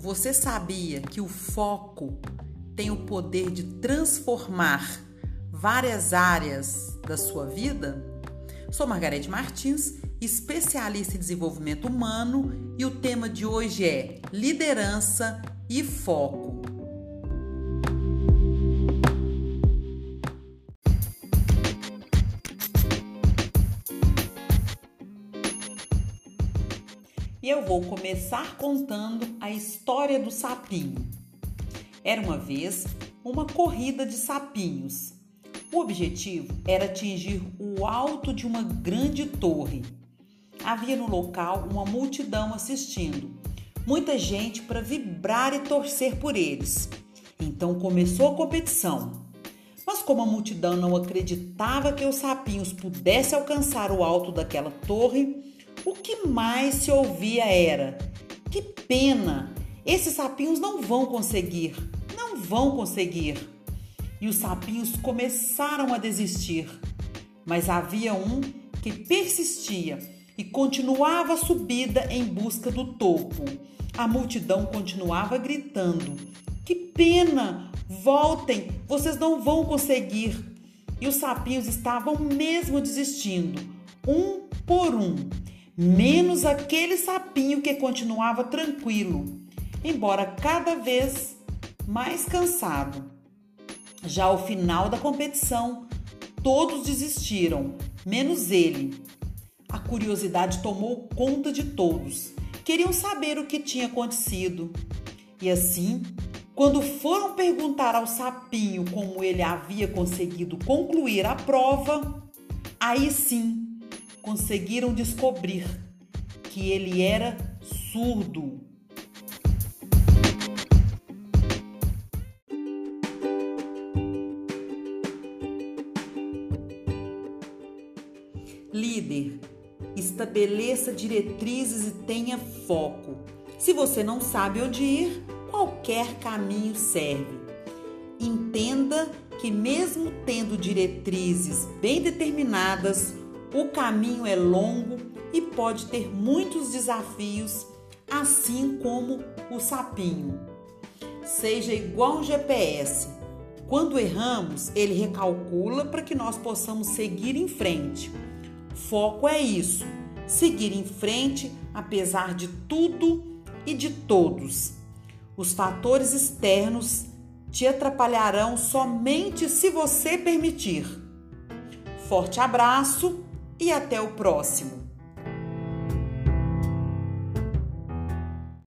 Você sabia que o foco tem o poder de transformar várias áreas da sua vida? Sou Margarete Martins, especialista em desenvolvimento humano, e o tema de hoje é liderança e foco. E eu vou começar contando a história do sapinho. Era uma vez uma corrida de sapinhos. O objetivo era atingir o alto de uma grande torre. Havia no local uma multidão assistindo, muita gente para vibrar e torcer por eles. Então começou a competição. Mas como a multidão não acreditava que os sapinhos pudessem alcançar o alto daquela torre, o que mais se ouvia era: que pena, esses sapinhos não vão conseguir, não vão conseguir. E os sapinhos começaram a desistir. Mas havia um que persistia e continuava a subida em busca do topo. A multidão continuava gritando: Que pena! Voltem, vocês não vão conseguir. E os sapinhos estavam mesmo desistindo, um por um menos aquele sapinho que continuava tranquilo, embora cada vez mais cansado. Já ao final da competição, todos desistiram, menos ele. A curiosidade tomou conta de todos. Queriam saber o que tinha acontecido. E assim, quando foram perguntar ao sapinho como ele havia conseguido concluir a prova, aí sim conseguiram descobrir que ele era surdo. Líder, estabeleça diretrizes e tenha foco. Se você não sabe onde ir, qualquer caminho serve. Entenda que, mesmo tendo diretrizes bem determinadas, o caminho é longo e pode ter muitos desafios, assim como o sapinho. Seja igual um GPS. Quando erramos, ele recalcula para que nós possamos seguir em frente. Foco é isso: seguir em frente apesar de tudo e de todos. Os fatores externos te atrapalharão somente se você permitir. Forte abraço e até o próximo!